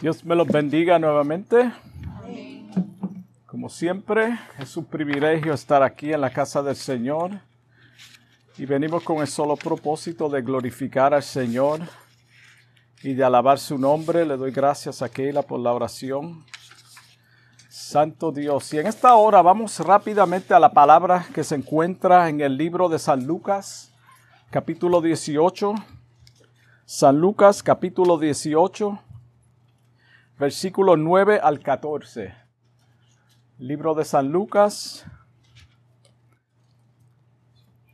Dios me los bendiga nuevamente. Como siempre, es un privilegio estar aquí en la casa del Señor y venimos con el solo propósito de glorificar al Señor y de alabar su nombre. Le doy gracias a Keila por la oración. Santo Dios. Y en esta hora vamos rápidamente a la palabra que se encuentra en el libro de San Lucas, capítulo 18. San Lucas, capítulo 18 versículo 9 al 14. Libro de San Lucas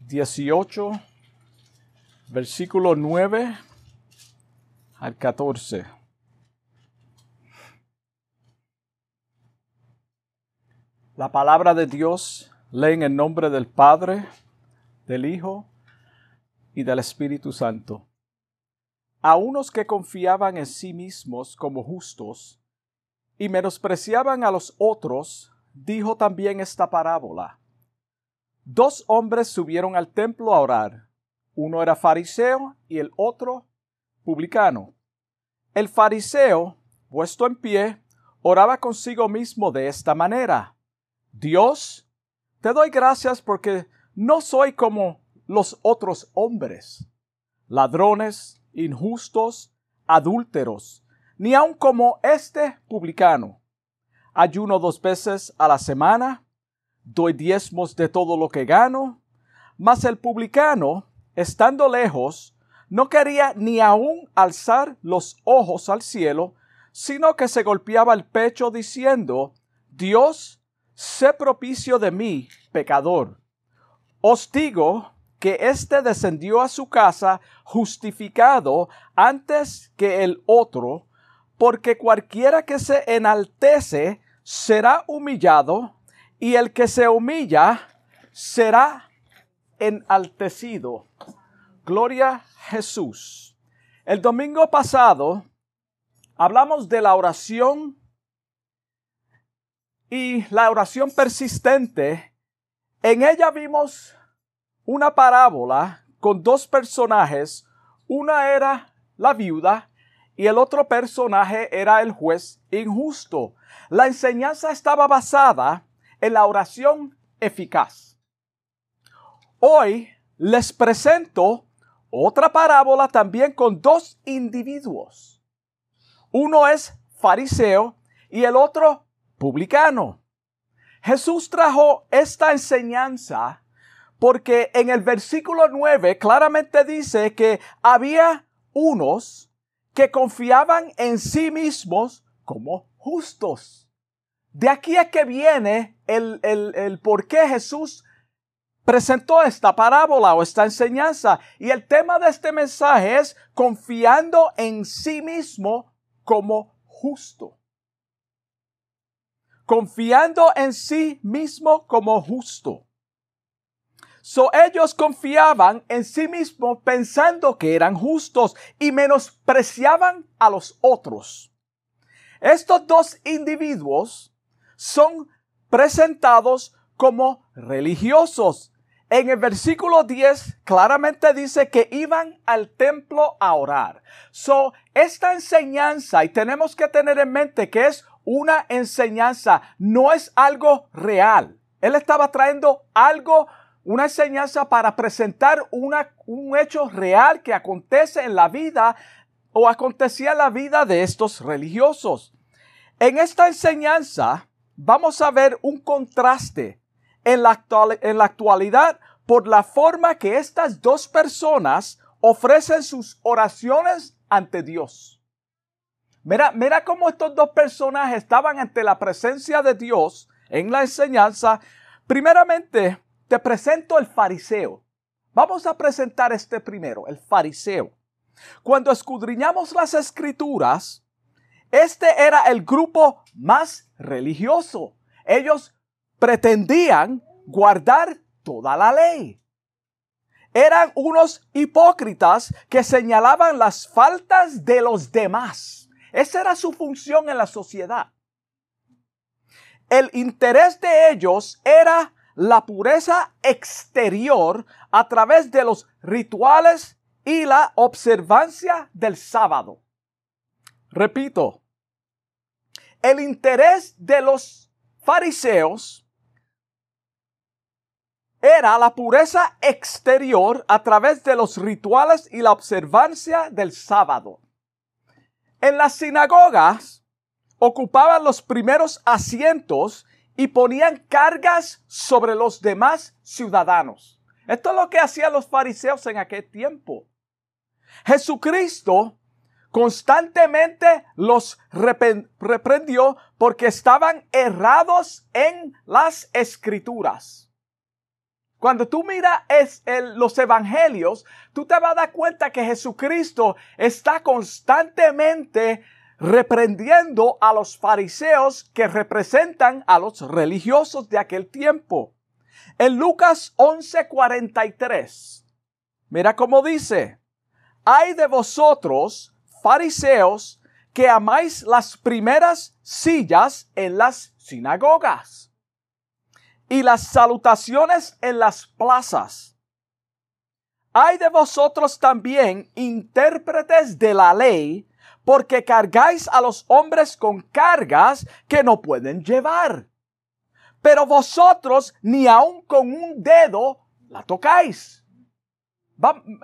18, versículo 9 al 14. La palabra de Dios lee en el nombre del Padre, del Hijo y del Espíritu Santo. A unos que confiaban en sí mismos como justos y menospreciaban a los otros, dijo también esta parábola. Dos hombres subieron al templo a orar. Uno era fariseo y el otro publicano. El fariseo, puesto en pie, oraba consigo mismo de esta manera. Dios, te doy gracias porque no soy como los otros hombres, ladrones, injustos, adúlteros, ni aun como este publicano. Ayuno dos veces a la semana, doy diezmos de todo lo que gano, mas el publicano, estando lejos, no quería ni aun alzar los ojos al cielo, sino que se golpeaba el pecho diciendo, Dios, sé propicio de mí, pecador. Os digo que éste descendió a su casa justificado antes que el otro, porque cualquiera que se enaltece será humillado, y el que se humilla será enaltecido. Gloria a Jesús. El domingo pasado hablamos de la oración y la oración persistente. En ella vimos una parábola con dos personajes. Una era la viuda y el otro personaje era el juez injusto. La enseñanza estaba basada en la oración eficaz. Hoy les presento otra parábola también con dos individuos. Uno es fariseo y el otro publicano. Jesús trajo esta enseñanza porque en el versículo 9 claramente dice que había unos que confiaban en sí mismos como justos. De aquí es que viene el, el, el por qué Jesús presentó esta parábola o esta enseñanza. Y el tema de este mensaje es confiando en sí mismo como justo. Confiando en sí mismo como justo. So ellos confiaban en sí mismos pensando que eran justos y menospreciaban a los otros. Estos dos individuos son presentados como religiosos. En el versículo 10 claramente dice que iban al templo a orar. So, esta enseñanza, y tenemos que tener en mente que es una enseñanza, no es algo real. Él estaba trayendo algo una enseñanza para presentar una, un hecho real que acontece en la vida o acontecía en la vida de estos religiosos. En esta enseñanza vamos a ver un contraste en la, en la actualidad por la forma que estas dos personas ofrecen sus oraciones ante Dios. Mira, mira cómo estos dos personajes estaban ante la presencia de Dios en la enseñanza. Primeramente, te presento el fariseo. Vamos a presentar este primero, el fariseo. Cuando escudriñamos las escrituras, este era el grupo más religioso. Ellos pretendían guardar toda la ley. Eran unos hipócritas que señalaban las faltas de los demás. Esa era su función en la sociedad. El interés de ellos era la pureza exterior a través de los rituales y la observancia del sábado. Repito, el interés de los fariseos era la pureza exterior a través de los rituales y la observancia del sábado. En las sinagogas ocupaban los primeros asientos y ponían cargas sobre los demás ciudadanos. Esto es lo que hacían los fariseos en aquel tiempo. Jesucristo constantemente los reprendió porque estaban errados en las escrituras. Cuando tú miras los evangelios, tú te vas a dar cuenta que Jesucristo está constantemente reprendiendo a los fariseos que representan a los religiosos de aquel tiempo. En Lucas 11:43, mira cómo dice, hay de vosotros, fariseos, que amáis las primeras sillas en las sinagogas y las salutaciones en las plazas. Hay de vosotros también intérpretes de la ley, porque cargáis a los hombres con cargas que no pueden llevar. Pero vosotros ni aun con un dedo la tocáis.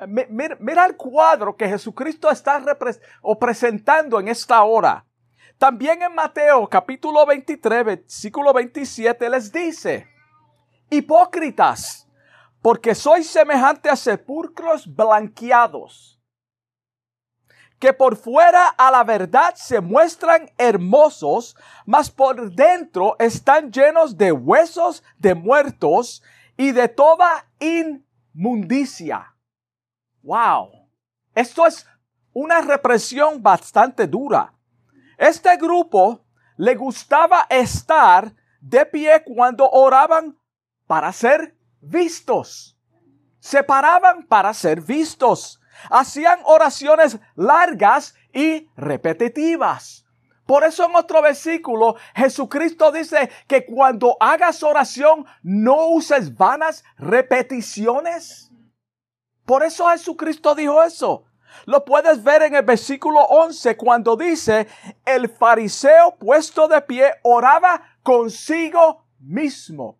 mira, el cuadro que Jesucristo está presentando en esta hora. También en Mateo capítulo 23, versículo 27 les dice, hipócritas, porque sois semejante a sepulcros blanqueados que por fuera a la verdad se muestran hermosos, mas por dentro están llenos de huesos de muertos y de toda inmundicia. Wow. Esto es una represión bastante dura. Este grupo le gustaba estar de pie cuando oraban para ser vistos. Se paraban para ser vistos. Hacían oraciones largas y repetitivas. Por eso en otro versículo Jesucristo dice que cuando hagas oración no uses vanas repeticiones. Por eso Jesucristo dijo eso. Lo puedes ver en el versículo 11 cuando dice, el fariseo puesto de pie oraba consigo mismo.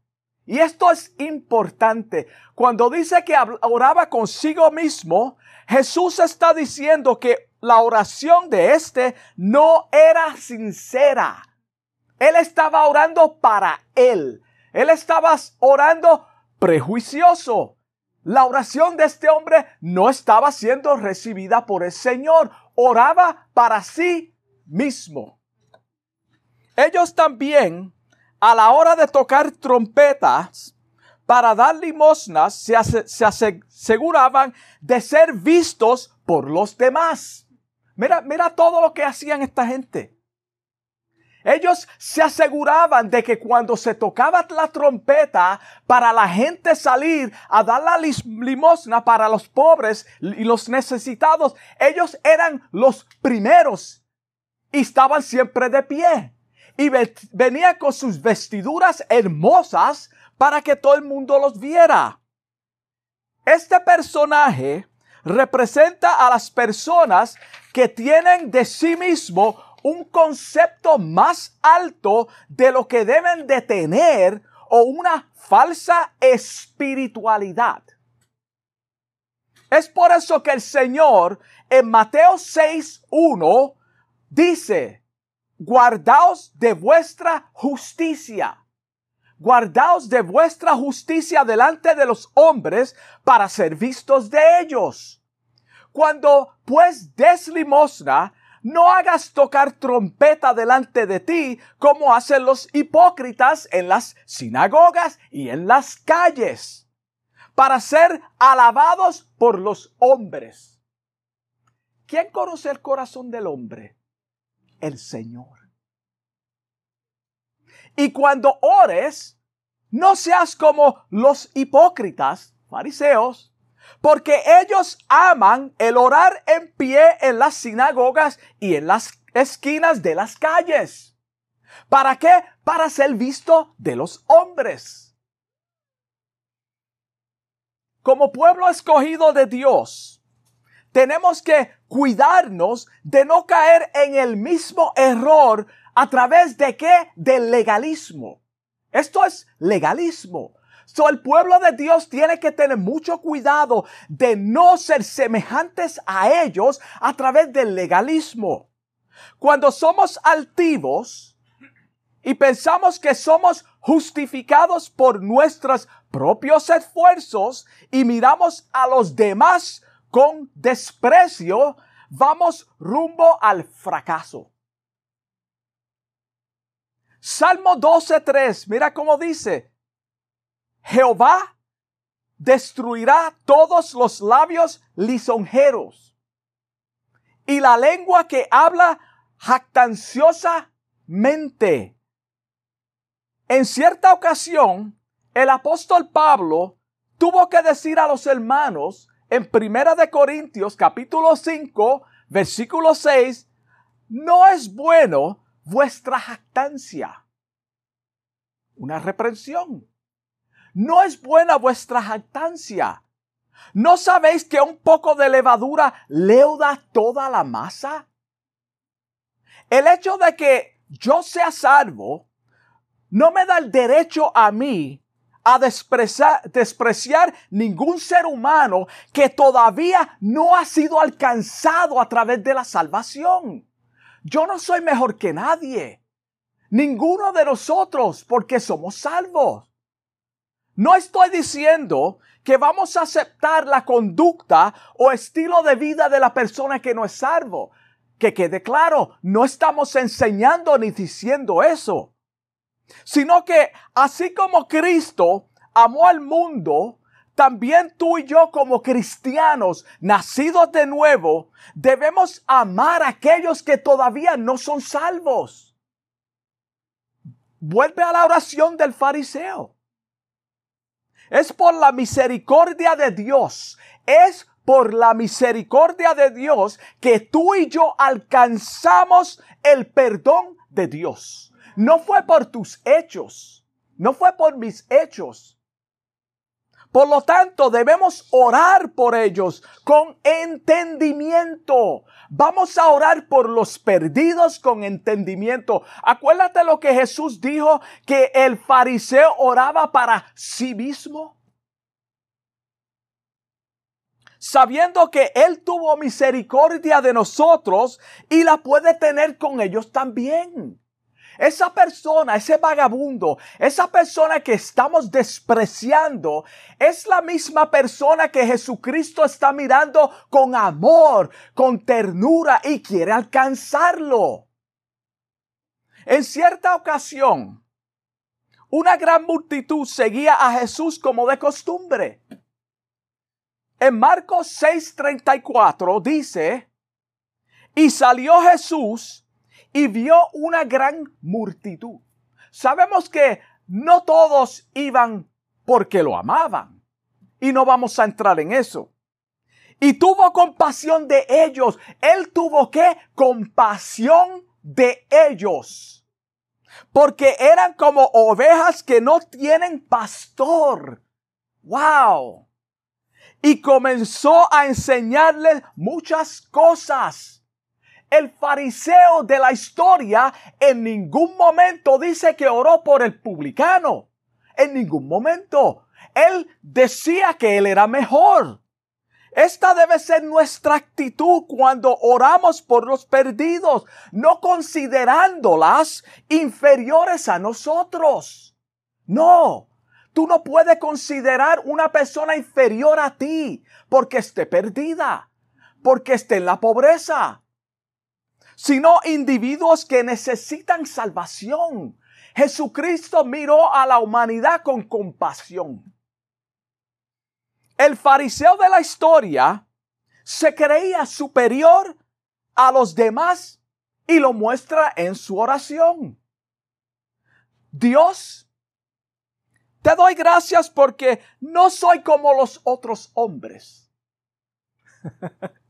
Y esto es importante. Cuando dice que oraba consigo mismo, Jesús está diciendo que la oración de este no era sincera. Él estaba orando para él. Él estaba orando prejuicioso. La oración de este hombre no estaba siendo recibida por el Señor. Oraba para sí mismo. Ellos también, a la hora de tocar trompetas, para dar limosnas se, aseguraban de ser vistos por los demás. Mira, mira todo lo que hacían esta gente. Ellos se aseguraban de que cuando se tocaba la trompeta para la gente salir a dar la limosna para los pobres y los necesitados, ellos eran los primeros y estaban siempre de pie. Y venían con sus vestiduras hermosas para que todo el mundo los viera. Este personaje representa a las personas que tienen de sí mismo un concepto más alto de lo que deben de tener o una falsa espiritualidad. Es por eso que el Señor en Mateo 6.1 dice, guardaos de vuestra justicia guardaos de vuestra justicia delante de los hombres para ser vistos de ellos. Cuando pues des limosna, no hagas tocar trompeta delante de ti como hacen los hipócritas en las sinagogas y en las calles, para ser alabados por los hombres. ¿Quién conoce el corazón del hombre? El Señor. Y cuando ores, no seas como los hipócritas, fariseos, porque ellos aman el orar en pie en las sinagogas y en las esquinas de las calles. ¿Para qué? Para ser visto de los hombres. Como pueblo escogido de Dios, tenemos que cuidarnos de no caer en el mismo error a través de qué? Del legalismo. Esto es legalismo. So, el pueblo de Dios tiene que tener mucho cuidado de no ser semejantes a ellos a través del legalismo. Cuando somos altivos y pensamos que somos justificados por nuestros propios esfuerzos y miramos a los demás con desprecio, vamos rumbo al fracaso. Salmo 12.3, mira cómo dice, Jehová destruirá todos los labios lisonjeros y la lengua que habla jactanciosamente. En cierta ocasión, el apóstol Pablo tuvo que decir a los hermanos en Primera de Corintios capítulo 5, versículo 6, no es bueno vuestra jactancia. Una reprensión. No es buena vuestra jactancia. ¿No sabéis que un poco de levadura leuda toda la masa? El hecho de que yo sea salvo no me da el derecho a mí a despreciar, despreciar, ningún ser humano que todavía no ha sido alcanzado a través de la salvación. Yo no soy mejor que nadie. Ninguno de nosotros porque somos salvos. No estoy diciendo que vamos a aceptar la conducta o estilo de vida de la persona que no es salvo. Que quede claro, no estamos enseñando ni diciendo eso. Sino que así como Cristo amó al mundo, también tú y yo como cristianos, nacidos de nuevo, debemos amar a aquellos que todavía no son salvos. Vuelve a la oración del fariseo. Es por la misericordia de Dios, es por la misericordia de Dios que tú y yo alcanzamos el perdón de Dios. No fue por tus hechos, no fue por mis hechos por lo tanto, debemos orar por ellos con entendimiento. Vamos a orar por los perdidos con entendimiento. Acuérdate lo que Jesús dijo, que el fariseo oraba para sí mismo. Sabiendo que Él tuvo misericordia de nosotros y la puede tener con ellos también. Esa persona, ese vagabundo, esa persona que estamos despreciando, es la misma persona que Jesucristo está mirando con amor, con ternura y quiere alcanzarlo. En cierta ocasión, una gran multitud seguía a Jesús como de costumbre. En Marcos 6:34 dice, y salió Jesús y vio una gran multitud. Sabemos que no todos iban porque lo amaban. Y no vamos a entrar en eso. Y tuvo compasión de ellos. Él tuvo que compasión de ellos. Porque eran como ovejas que no tienen pastor. ¡Wow! Y comenzó a enseñarles muchas cosas el fariseo de la historia en ningún momento dice que oró por el publicano. En ningún momento. Él decía que él era mejor. Esta debe ser nuestra actitud cuando oramos por los perdidos, no considerándolas inferiores a nosotros. No, tú no puedes considerar una persona inferior a ti porque esté perdida, porque esté en la pobreza, sino individuos que necesitan salvación. Jesucristo miró a la humanidad con compasión. El fariseo de la historia se creía superior a los demás y lo muestra en su oración. Dios, te doy gracias porque no soy como los otros hombres.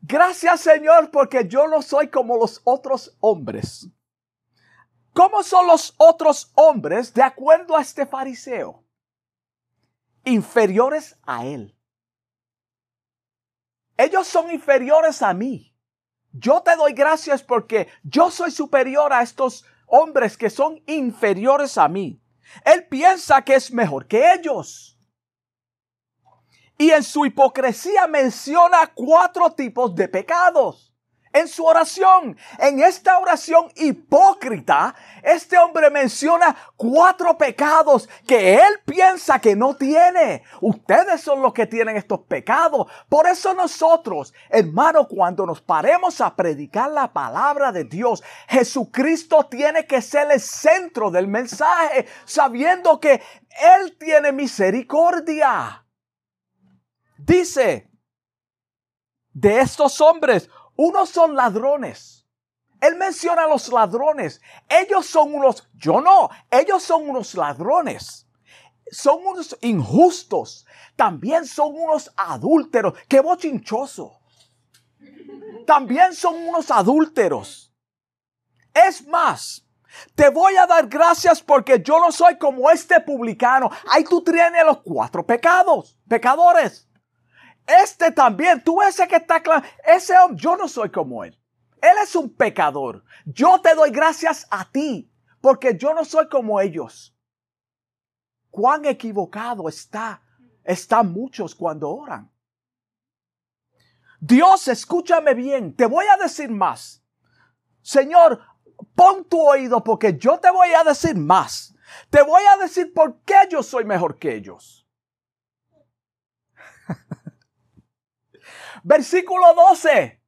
Gracias Señor porque yo no soy como los otros hombres. ¿Cómo son los otros hombres de acuerdo a este fariseo? Inferiores a él. ellos son inferiores a mí. Yo te doy gracias porque yo soy superior a estos hombres que son inferiores a mí. Él piensa que es mejor que ellos. Y en su hipocresía menciona cuatro tipos de pecados en su oración. En esta oración hipócrita, este hombre menciona cuatro pecados que él piensa que no tiene. Ustedes son los que tienen estos pecados. Por eso nosotros, hermano, cuando nos paremos a predicar la palabra de Dios, Jesucristo tiene que ser el centro del mensaje, sabiendo que Él tiene misericordia. Dice, de estos hombres, unos son ladrones. Él menciona a los ladrones. Ellos son unos, yo no, ellos son unos ladrones. Son unos injustos. También son unos adúlteros. Qué bochinchoso. También son unos adúlteros. Es más, te voy a dar gracias porque yo no soy como este publicano. Ahí tú tienes los cuatro pecados, pecadores. Este también, tú ese que está claro, ese hombre, yo no soy como él. Él es un pecador. Yo te doy gracias a ti, porque yo no soy como ellos. Cuán equivocado está, están muchos cuando oran. Dios, escúchame bien, te voy a decir más. Señor, pon tu oído porque yo te voy a decir más. Te voy a decir por qué yo soy mejor que ellos. Versículo 12.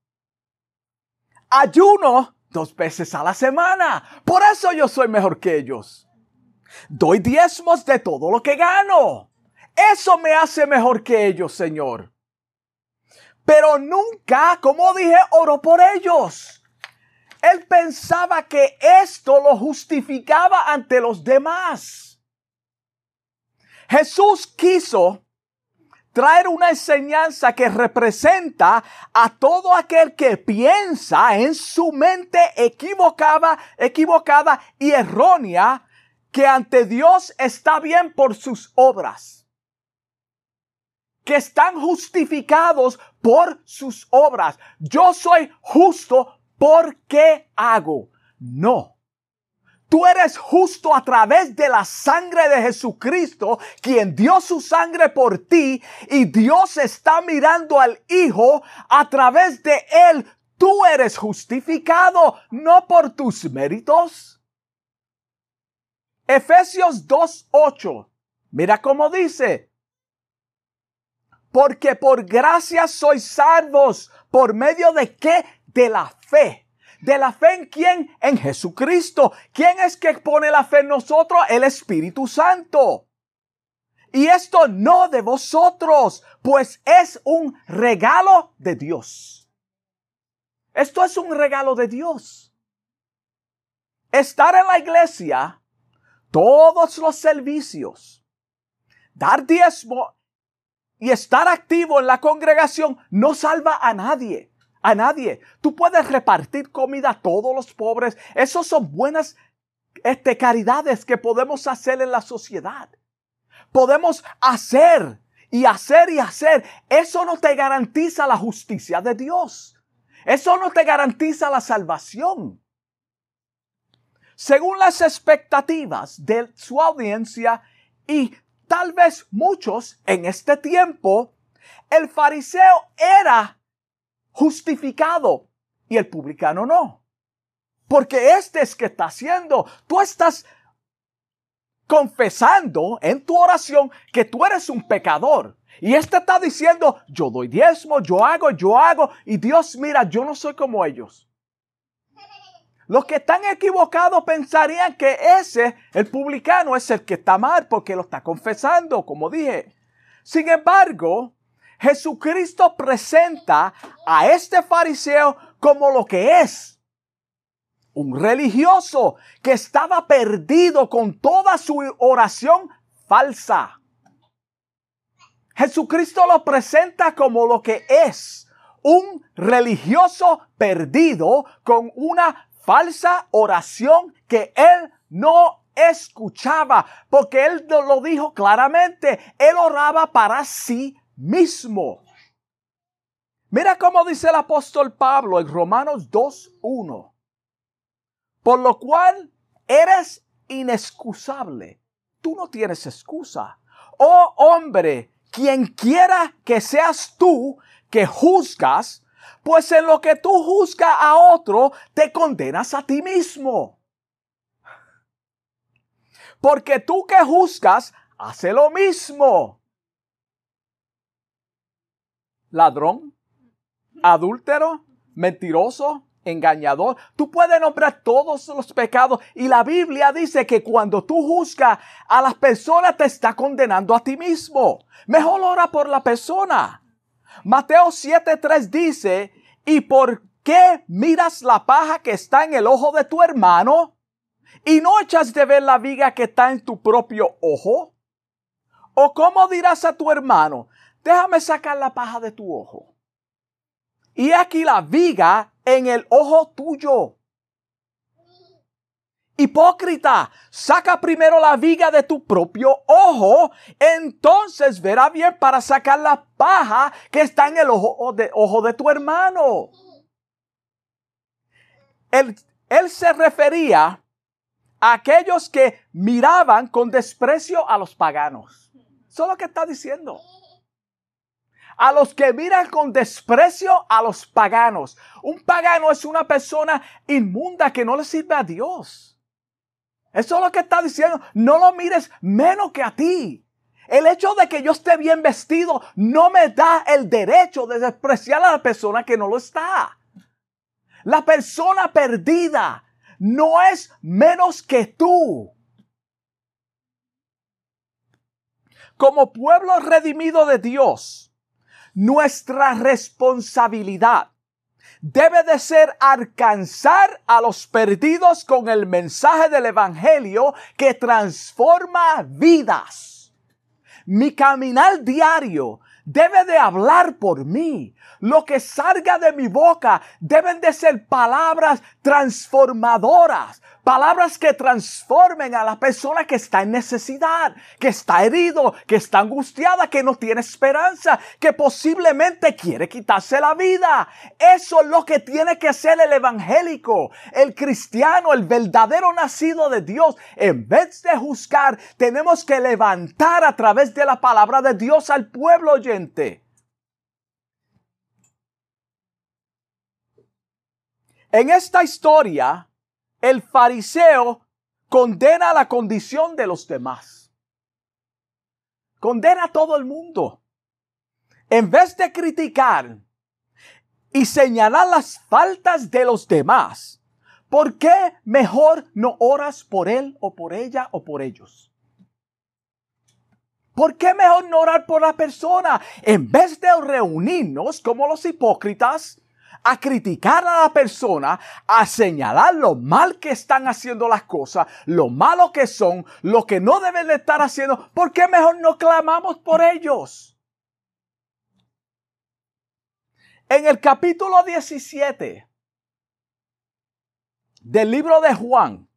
Ayuno dos veces a la semana. Por eso yo soy mejor que ellos. Doy diezmos de todo lo que gano. Eso me hace mejor que ellos, Señor. Pero nunca, como dije, oro por ellos. Él pensaba que esto lo justificaba ante los demás. Jesús quiso traer una enseñanza que representa a todo aquel que piensa en su mente equivocada, equivocada y errónea que ante Dios está bien por sus obras. Que están justificados por sus obras. Yo soy justo porque hago. No. Tú eres justo a través de la sangre de Jesucristo, quien dio su sangre por ti, y Dios está mirando al Hijo a través de él. Tú eres justificado, no por tus méritos. Efesios 2.8. Mira cómo dice. Porque por gracia sois salvos. ¿Por medio de qué? De la fe. ¿De la fe en quién? En Jesucristo. ¿Quién es que pone la fe en nosotros? El Espíritu Santo. Y esto no de vosotros, pues es un regalo de Dios. Esto es un regalo de Dios. Estar en la iglesia, todos los servicios, dar diezmo y estar activo en la congregación no salva a nadie a nadie. Tú puedes repartir comida a todos los pobres. Esas son buenas este, caridades que podemos hacer en la sociedad. Podemos hacer y hacer y hacer. Eso no te garantiza la justicia de Dios. Eso no te garantiza la salvación. Según las expectativas de su audiencia y tal vez muchos en este tiempo, el fariseo era justificado y el publicano no. Porque este es que está haciendo. Tú estás confesando en tu oración que tú eres un pecador. Y este está diciendo, yo doy diezmo, yo hago, yo hago. Y Dios mira, yo no soy como ellos. Los que están equivocados pensarían que ese, el publicano, es el que está mal porque lo está confesando, como dije. Sin embargo, Jesucristo presenta a este fariseo como lo que es. Un religioso que estaba perdido con toda su oración falsa. Jesucristo lo presenta como lo que es. Un religioso perdido con una falsa oración que él no escuchaba, porque él lo dijo claramente, él oraba para sí mismo. Mira cómo dice el apóstol Pablo en Romanos 2.1. Por lo cual eres inexcusable. Tú no tienes excusa. Oh hombre, quien quiera que seas tú que juzgas, pues en lo que tú juzgas a otro, te condenas a ti mismo. Porque tú que juzgas, hace lo mismo. Ladrón, adúltero, mentiroso, engañador. Tú puedes nombrar todos los pecados y la Biblia dice que cuando tú juzgas a las personas te está condenando a ti mismo. Mejor ora por la persona. Mateo 7:3 dice, ¿y por qué miras la paja que está en el ojo de tu hermano y no echas de ver la viga que está en tu propio ojo? ¿O cómo dirás a tu hermano, déjame sacar la paja de tu ojo? Y aquí la viga en el ojo tuyo. Hipócrita, saca primero la viga de tu propio ojo, entonces verá bien para sacar la paja que está en el ojo de, tu hermano. Él, él se refería a aquellos que miraban con desprecio a los paganos. Eso es lo que está diciendo a los que miran con desprecio a los paganos. Un pagano es una persona inmunda que no le sirve a Dios. Eso es lo que está diciendo. No lo mires menos que a ti. El hecho de que yo esté bien vestido no me da el derecho de despreciar a la persona que no lo está. La persona perdida no es menos que tú. Como pueblo redimido de Dios, nuestra responsabilidad debe de ser alcanzar a los perdidos con el mensaje del Evangelio que transforma vidas. Mi caminar diario debe de hablar por mí. Lo que salga de mi boca deben de ser palabras transformadoras, Palabras que transformen a la persona que está en necesidad, que está herido, que está angustiada, que no tiene esperanza, que posiblemente quiere quitarse la vida. Eso es lo que tiene que ser el evangélico, el cristiano, el verdadero nacido de Dios. En vez de juzgar, tenemos que levantar a través de la palabra de Dios al pueblo oyente. En esta historia, el fariseo condena la condición de los demás. Condena a todo el mundo. En vez de criticar y señalar las faltas de los demás, ¿por qué mejor no oras por él o por ella o por ellos? ¿Por qué mejor no orar por la persona? En vez de reunirnos como los hipócritas, a criticar a la persona, a señalar lo mal que están haciendo las cosas, lo malo que son, lo que no deben de estar haciendo, ¿por qué mejor no clamamos por ellos? En el capítulo 17 del libro de Juan,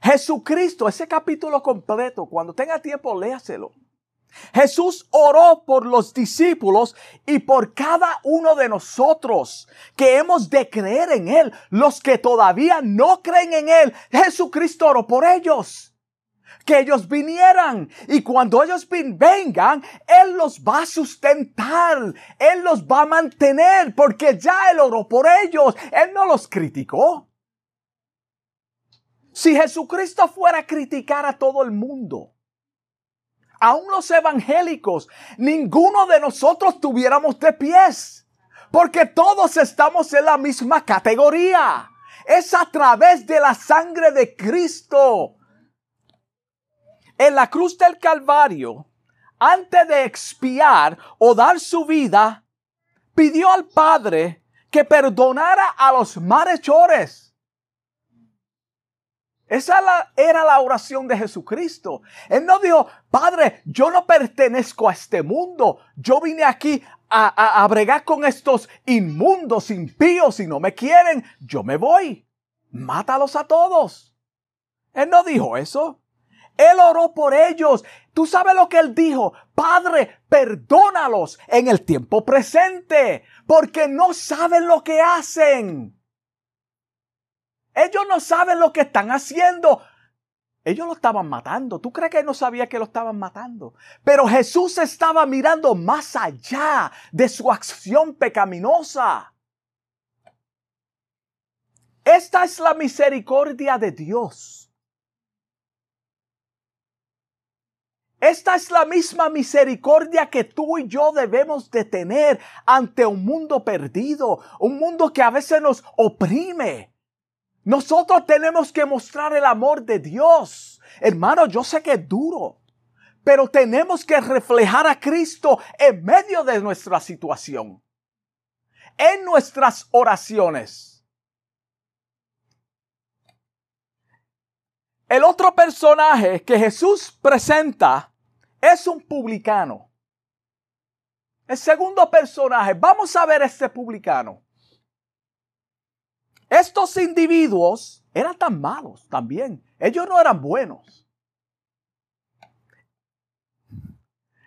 Jesucristo, ese capítulo completo, cuando tenga tiempo, léaselo. Jesús oró por los discípulos y por cada uno de nosotros que hemos de creer en Él. Los que todavía no creen en Él, Jesucristo oró por ellos. Que ellos vinieran y cuando ellos vengan, Él los va a sustentar, Él los va a mantener porque ya Él oró por ellos, Él no los criticó. Si Jesucristo fuera a criticar a todo el mundo, aún los evangélicos, ninguno de nosotros tuviéramos de pies, porque todos estamos en la misma categoría. Es a través de la sangre de Cristo. En la cruz del Calvario, antes de expiar o dar su vida, pidió al Padre que perdonara a los malhechores esa era la oración de Jesucristo. Él no dijo, Padre, yo no pertenezco a este mundo. Yo vine aquí a, a, bregar con estos inmundos, impíos. y no me quieren, yo me voy. Mátalos a todos. Él no dijo eso. Él oró por ellos. Tú sabes lo que él dijo. Padre, perdónalos en el tiempo presente, porque no saben lo que hacen. Ellos no saben lo que están haciendo. Ellos lo estaban matando. ¿Tú crees que no sabía que lo estaban matando? Pero Jesús estaba mirando más allá de su acción pecaminosa. Esta es la misericordia de Dios. Esta es la misma misericordia que tú y yo debemos de tener ante un mundo perdido, un mundo que a veces nos oprime, nosotros tenemos que mostrar el amor de Dios. Hermano, yo sé que es duro, pero tenemos que reflejar a Cristo en medio de nuestra situación, en nuestras oraciones. El otro personaje que Jesús presenta es un publicano. El segundo personaje, vamos a ver este publicano. Estos individuos eran tan malos también. Ellos no eran buenos.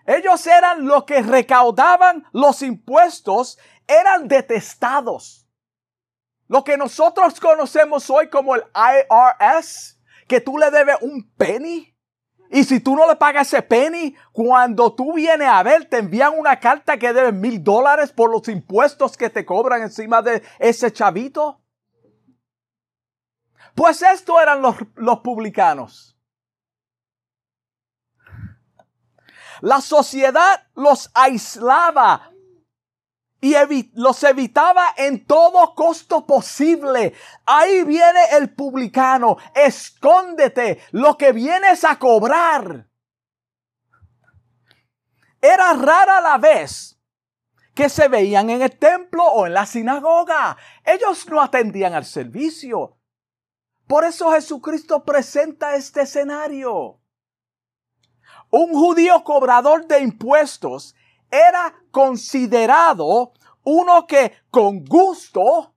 Ellos eran los que recaudaban los impuestos, eran detestados. Lo que nosotros conocemos hoy como el IRS, que tú le debes un penny. Y si tú no le pagas ese penny, cuando tú vienes a ver, te envían una carta que debe mil dólares por los impuestos que te cobran encima de ese chavito. Pues esto eran los, los publicanos. La sociedad los aislaba y los evitaba en todo costo posible. Ahí viene el publicano. Escóndete lo que vienes a cobrar. Era rara la vez que se veían en el templo o en la sinagoga. Ellos no atendían al servicio. Por eso Jesucristo presenta este escenario. Un judío cobrador de impuestos era considerado uno que con gusto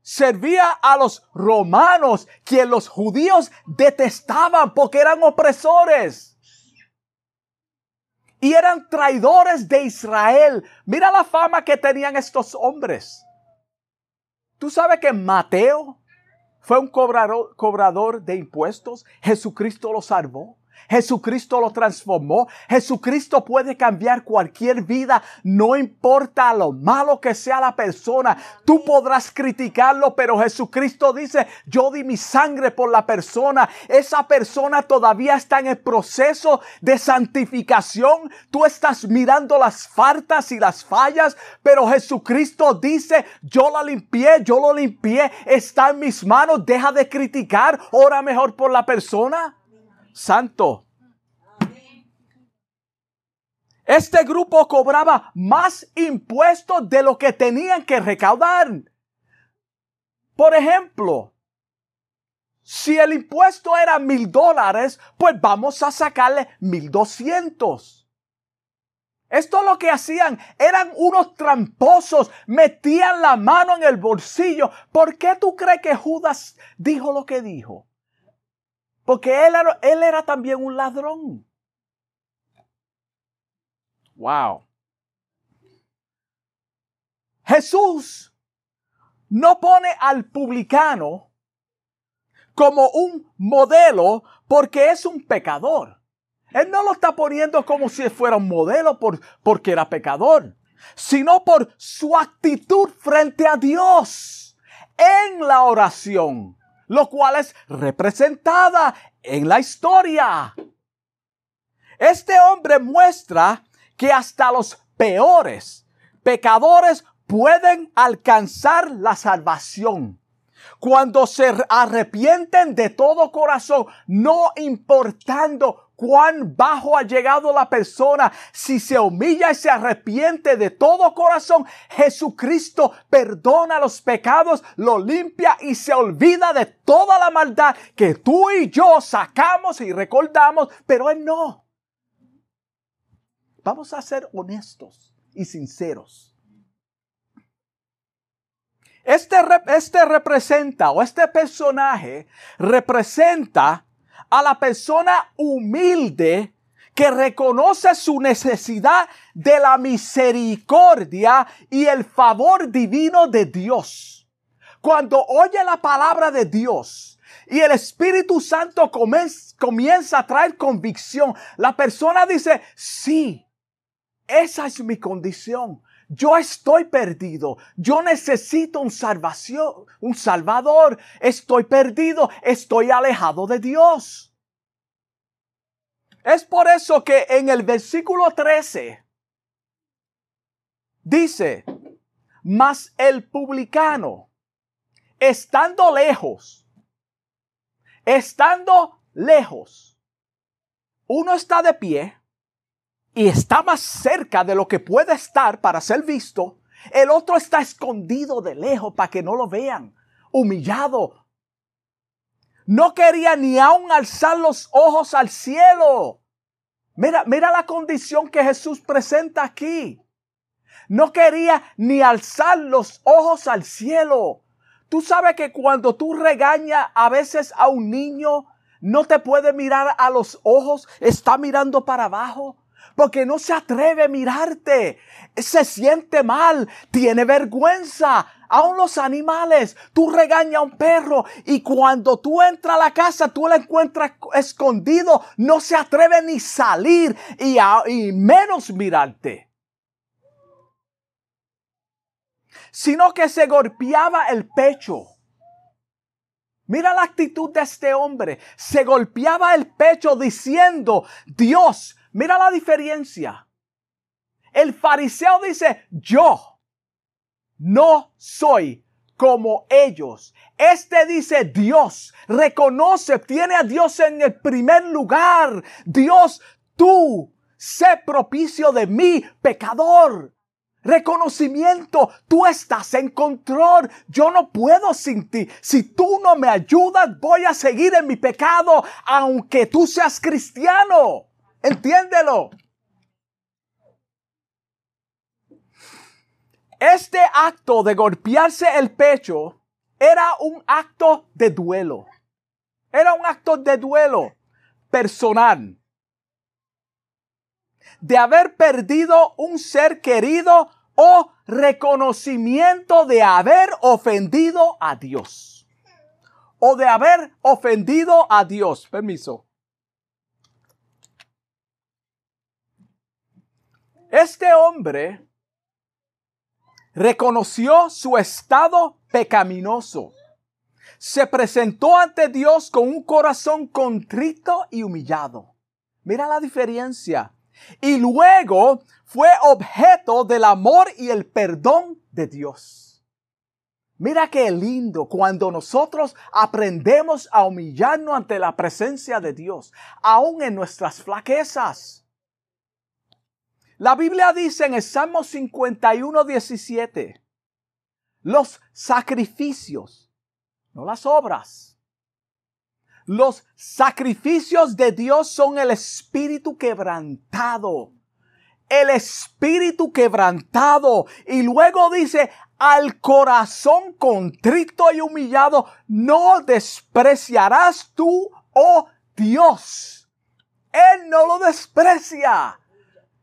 servía a los romanos, quien los judíos detestaban porque eran opresores. Y eran traidores de Israel. Mira la fama que tenían estos hombres. Tú sabes que Mateo fue un cobrador, cobrador de impuestos. Jesucristo lo salvó. Jesucristo lo transformó. Jesucristo puede cambiar cualquier vida, no importa lo malo que sea la persona. Tú podrás criticarlo, pero Jesucristo dice, yo di mi sangre por la persona. Esa persona todavía está en el proceso de santificación. Tú estás mirando las faltas y las fallas, pero Jesucristo dice, yo la limpié, yo lo limpié, está en mis manos, deja de criticar, ora mejor por la persona santo. Este grupo cobraba más impuestos de lo que tenían que recaudar. Por ejemplo, si el impuesto era mil dólares, pues vamos a sacarle mil doscientos. Esto es lo que hacían. Eran unos tramposos. Metían la mano en el bolsillo. ¿Por qué tú crees que Judas dijo lo que dijo? Porque él era, él era también un ladrón. Wow. Jesús no pone al publicano como un modelo porque es un pecador. Él no lo está poniendo como si fuera un modelo por, porque era pecador, sino por su actitud frente a Dios en la oración lo cual es representada en la historia. Este hombre muestra que hasta los peores pecadores pueden alcanzar la salvación. Cuando se arrepienten de todo corazón, no importando cuán bajo ha llegado la persona, si se humilla y se arrepiente de todo corazón, Jesucristo perdona los pecados, lo limpia y se olvida de toda la maldad que tú y yo sacamos y recordamos, pero Él no. Vamos a ser honestos y sinceros. Este, este representa o este personaje representa a la persona humilde que reconoce su necesidad de la misericordia y el favor divino de Dios. Cuando oye la palabra de Dios y el Espíritu Santo comienza a traer convicción, la persona dice, sí, esa es mi condición. Yo estoy perdido. Yo necesito un salvación, un salvador. Estoy perdido. Estoy alejado de Dios. Es por eso que en el versículo 13 dice, mas el publicano, estando lejos, estando lejos, uno está de pie y está más cerca de lo que puede estar para ser visto, el otro está escondido de lejos para que no lo vean, humillado, no quería ni aún alzar los ojos al cielo. Mira, mira la condición que Jesús presenta aquí. No quería ni alzar los ojos al cielo. Tú sabes que cuando tú regañas a veces a un niño, no te puede mirar a los ojos, está mirando para abajo porque no se atreve a mirarte. Se siente mal, tiene vergüenza. Aún los animales, tú regañas a un perro y cuando tú entras a la casa, tú lo encuentras escondido, no se atreve ni salir y, y menos mirarte. Sino que se golpeaba el pecho. Mira la actitud de este hombre. Se golpeaba el pecho diciendo, Dios, Mira la diferencia. El fariseo dice, yo no soy como ellos. Este dice Dios, reconoce, tiene a Dios en el primer lugar. Dios, tú, sé propicio de mí, pecador. Reconocimiento, tú estás en control. Yo no puedo sin ti. Si tú no me ayudas, voy a seguir en mi pecado, aunque tú seas cristiano. Entiéndelo. Este acto de golpearse el pecho era un acto de duelo. Era un acto de duelo personal. De haber perdido un ser querido o reconocimiento de haber ofendido a Dios. O de haber ofendido a Dios. Permiso. Este hombre reconoció su estado pecaminoso. Se presentó ante Dios con un corazón contrito y humillado. Mira la diferencia. Y luego fue objeto del amor y el perdón de Dios. Mira qué lindo cuando nosotros aprendemos a humillarnos ante la presencia de Dios, aun en nuestras flaquezas. La Biblia dice en el Salmo 51, 17, los sacrificios, no las obras. Los sacrificios de Dios son el espíritu quebrantado. El espíritu quebrantado. Y luego dice, al corazón contrito y humillado, no despreciarás tú, oh Dios. Él no lo desprecia.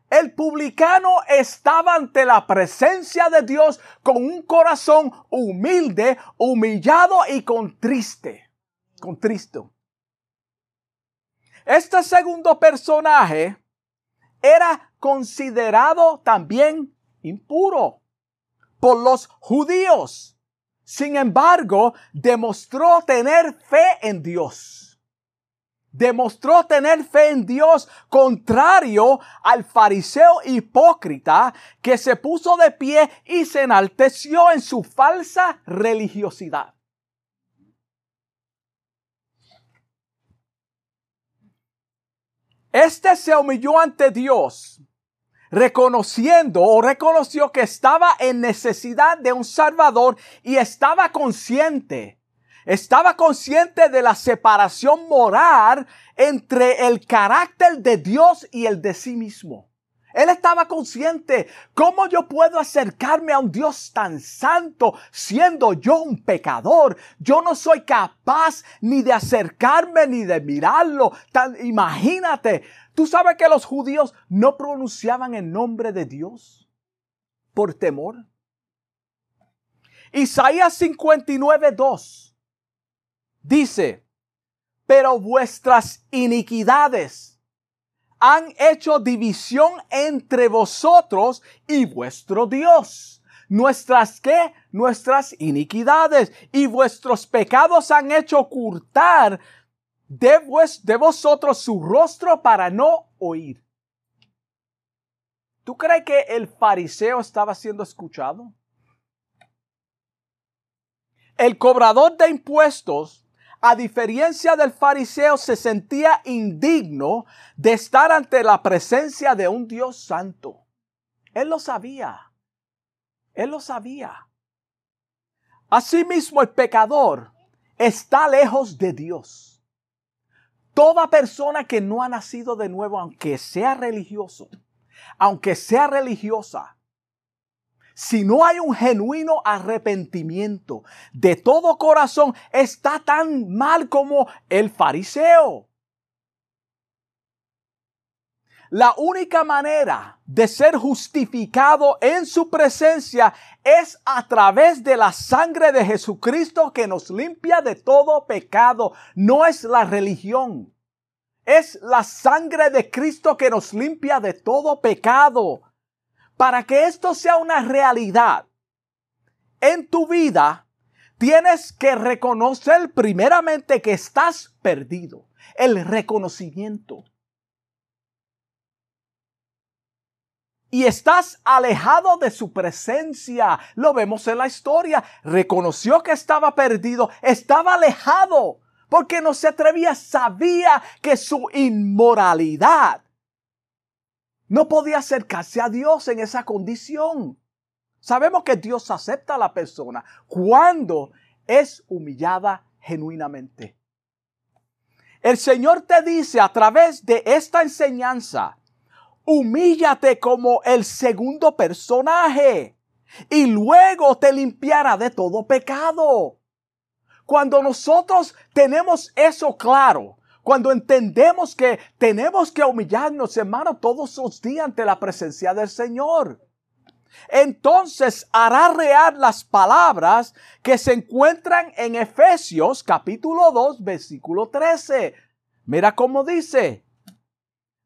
El publicano estaba ante la presencia de Dios con un corazón humilde, humillado y contriste. Contristo. Este segundo personaje era considerado también impuro por los judíos. Sin embargo, demostró tener fe en Dios demostró tener fe en Dios contrario al fariseo hipócrita que se puso de pie y se enalteció en su falsa religiosidad. Este se humilló ante Dios, reconociendo o reconoció que estaba en necesidad de un Salvador y estaba consciente estaba consciente de la separación moral entre el carácter de Dios y el de sí mismo. Él estaba consciente, ¿cómo yo puedo acercarme a un Dios tan santo siendo yo un pecador? Yo no soy capaz ni de acercarme ni de mirarlo. Imagínate, tú sabes que los judíos no pronunciaban el nombre de Dios por temor. Isaías 59, 2 dice, pero vuestras iniquidades han hecho división entre vosotros y vuestro Dios. Nuestras qué? Nuestras iniquidades y vuestros pecados han hecho ocultar de, de vosotros su rostro para no oír. ¿Tú crees que el fariseo estaba siendo escuchado? El cobrador de impuestos a diferencia del fariseo, se sentía indigno de estar ante la presencia de un Dios santo. Él lo sabía. Él lo sabía. Asimismo, el pecador está lejos de Dios. Toda persona que no ha nacido de nuevo, aunque sea religioso, aunque sea religiosa, si no hay un genuino arrepentimiento de todo corazón, está tan mal como el fariseo. La única manera de ser justificado en su presencia es a través de la sangre de Jesucristo que nos limpia de todo pecado. No es la religión. Es la sangre de Cristo que nos limpia de todo pecado para que esto sea una realidad en tu vida, tienes que reconocer primeramente que estás perdido. El reconocimiento. Y estás alejado de su presencia. Lo vemos en la historia. Reconoció que estaba perdido. Estaba alejado. Porque no se atrevía. Sabía que su inmoralidad no podía acercarse a Dios en esa condición. Sabemos que Dios acepta a la persona cuando es humillada genuinamente. El Señor te dice a través de esta enseñanza, humíllate como el segundo personaje y luego te limpiará de todo pecado. Cuando nosotros tenemos eso claro, cuando entendemos que tenemos que humillarnos, hermano, todos los días ante la presencia del Señor. Entonces hará real las palabras que se encuentran en Efesios capítulo 2, versículo 13. Mira cómo dice.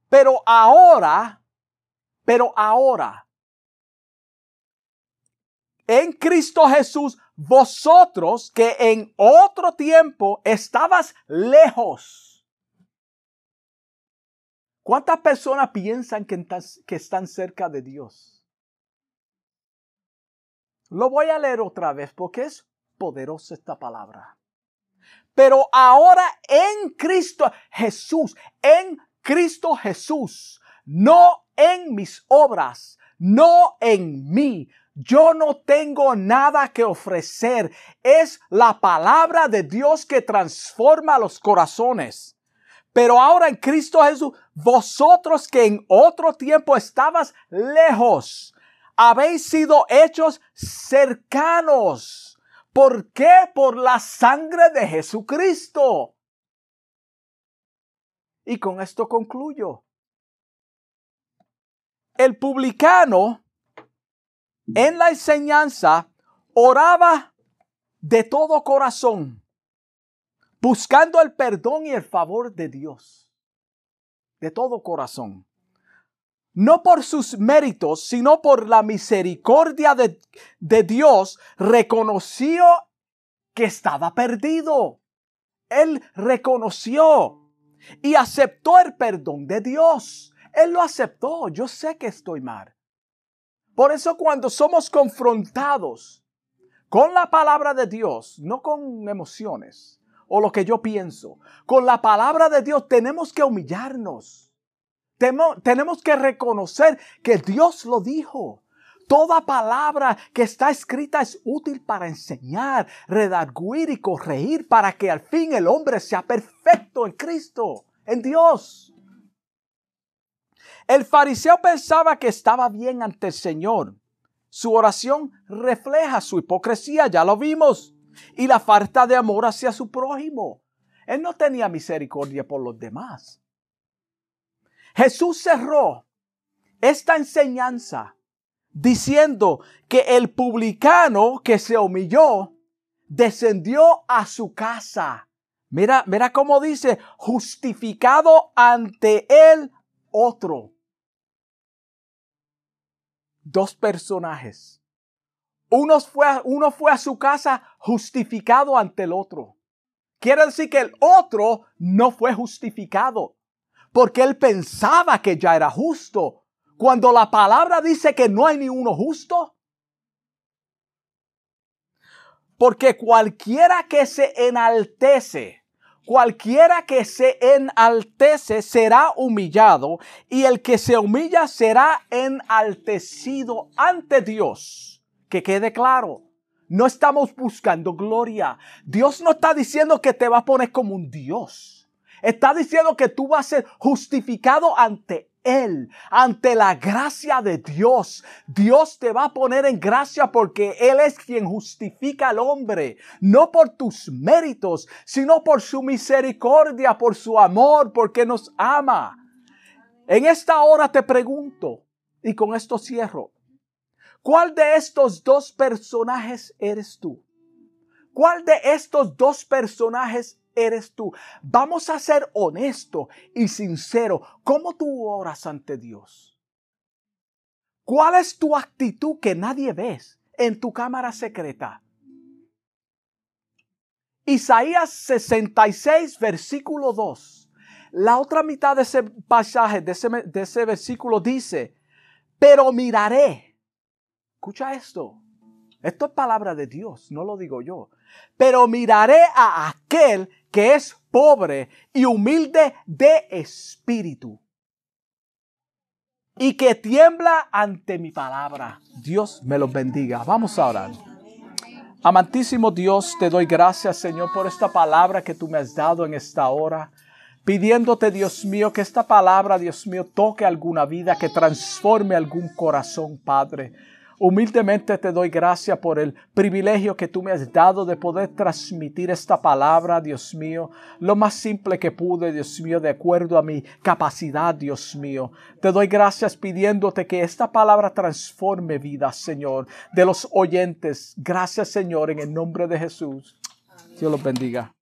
Pero ahora, pero ahora, en Cristo Jesús, vosotros que en otro tiempo estabas lejos ¿Cuántas personas piensan que, están cerca de Dios? Lo voy a leer otra vez porque es poderosa esta palabra. Pero ahora en Cristo Jesús, en Cristo Jesús, no en mis obras, no en mí. Yo no tengo nada que ofrecer. Es la palabra de Dios que transforma los corazones. Pero ahora en Cristo Jesús, vosotros que en otro tiempo estabas lejos, habéis sido hechos cercanos. ¿Por qué? Por la sangre de Jesucristo. Y con esto concluyo. El publicano en la enseñanza oraba de todo corazón buscando el perdón y el favor de Dios, de todo corazón. No por sus méritos, sino por la misericordia de, de Dios, reconoció que estaba perdido. Él reconoció y aceptó el perdón de Dios. Él lo aceptó. Yo sé que estoy mal. Por eso cuando somos confrontados con la palabra de Dios, no con emociones, o lo que yo pienso. Con la palabra de Dios tenemos que humillarnos. Tenemos que reconocer que Dios lo dijo. Toda palabra que está escrita es útil para enseñar, redarguir y corregir para que al fin el hombre sea perfecto en Cristo, en Dios. El fariseo pensaba que estaba bien ante el Señor. Su oración refleja su hipocresía, ya lo vimos, y la falta de amor hacia su prójimo. Él no tenía misericordia por los demás. Jesús cerró esta enseñanza diciendo que el publicano que se humilló descendió a su casa. Mira, mira cómo dice, justificado ante el otro. Dos personajes. Uno fue, uno fue a su casa justificado ante el otro. Quiere decir que el otro no fue justificado porque él pensaba que ya era justo. Cuando la palabra dice que no hay ni uno justo. Porque cualquiera que se enaltece, cualquiera que se enaltece será humillado y el que se humilla será enaltecido ante Dios. Que quede claro. No estamos buscando gloria. Dios no está diciendo que te va a poner como un Dios. Está diciendo que tú vas a ser justificado ante él, ante la gracia de Dios. Dios te va a poner en gracia porque Él es quien justifica al hombre, no por tus méritos, sino por su misericordia, por su amor, porque nos ama. En esta hora te pregunto, y con esto cierro, ¿cuál de estos dos personajes eres tú? ¿Cuál de estos dos personajes eres tú. Vamos a ser honesto y sincero. ¿Cómo tú oras ante Dios? ¿Cuál es tu actitud que nadie ves en tu cámara secreta? Isaías 66, versículo 2. La otra mitad de ese pasaje, de ese, de ese versículo dice, pero miraré. Escucha esto. Esto es palabra de Dios, no lo digo yo. Pero miraré a aquel que es pobre y humilde de espíritu y que tiembla ante mi palabra. Dios me los bendiga. Vamos a orar. Amantísimo Dios, te doy gracias, Señor, por esta palabra que tú me has dado en esta hora. Pidiéndote, Dios mío, que esta palabra, Dios mío, toque alguna vida, que transforme algún corazón, Padre. Humildemente te doy gracias por el privilegio que tú me has dado de poder transmitir esta palabra, Dios mío, lo más simple que pude, Dios mío, de acuerdo a mi capacidad, Dios mío. Te doy gracias pidiéndote que esta palabra transforme vidas, Señor, de los oyentes. Gracias, Señor, en el nombre de Jesús. Dios los bendiga.